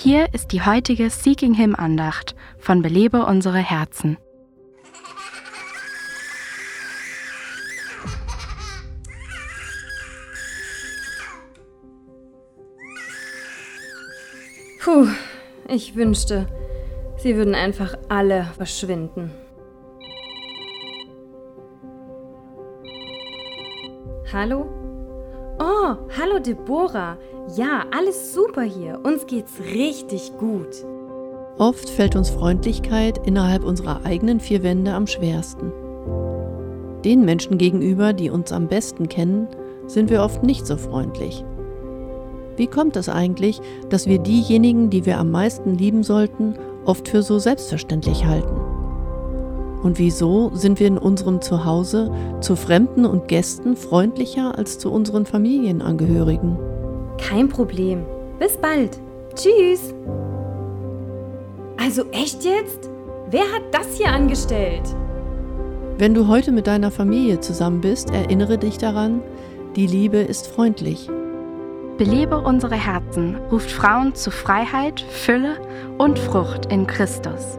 Hier ist die heutige Seeking Him Andacht von Belebe unsere Herzen. Puh, ich wünschte, sie würden einfach alle verschwinden. Hallo? Oh, hallo Deborah. Ja, alles super hier. Uns geht's richtig gut. Oft fällt uns Freundlichkeit innerhalb unserer eigenen vier Wände am schwersten. Den Menschen gegenüber, die uns am besten kennen, sind wir oft nicht so freundlich. Wie kommt es eigentlich, dass wir diejenigen, die wir am meisten lieben sollten, oft für so selbstverständlich halten? Und wieso sind wir in unserem Zuhause zu Fremden und Gästen freundlicher als zu unseren Familienangehörigen? Kein Problem. Bis bald. Tschüss. Also echt jetzt? Wer hat das hier angestellt? Wenn du heute mit deiner Familie zusammen bist, erinnere dich daran, die Liebe ist freundlich. Belebe unsere Herzen ruft Frauen zu Freiheit, Fülle und Frucht in Christus.